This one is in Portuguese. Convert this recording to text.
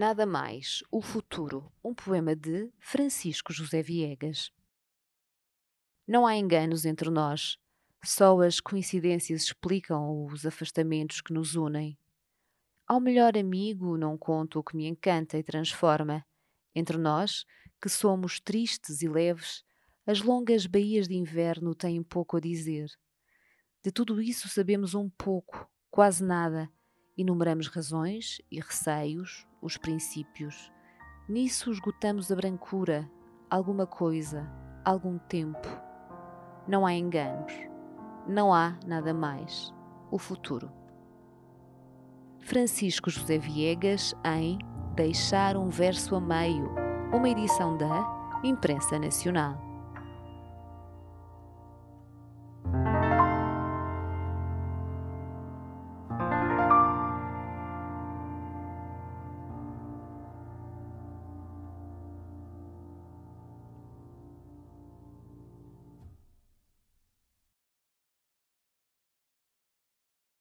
Nada mais, o futuro, um poema de Francisco José Viegas. Não há enganos entre nós, só as coincidências explicam os afastamentos que nos unem. Ao melhor amigo não conto o que me encanta e transforma. Entre nós, que somos tristes e leves, as longas baías de inverno têm pouco a dizer. De tudo isso sabemos um pouco, quase nada. Enumeramos razões e receios, os princípios. Nisso esgotamos a brancura, alguma coisa, algum tempo. Não há enganos. Não há nada mais. O futuro. Francisco José Viegas em Deixar um verso a meio, uma edição da Imprensa Nacional.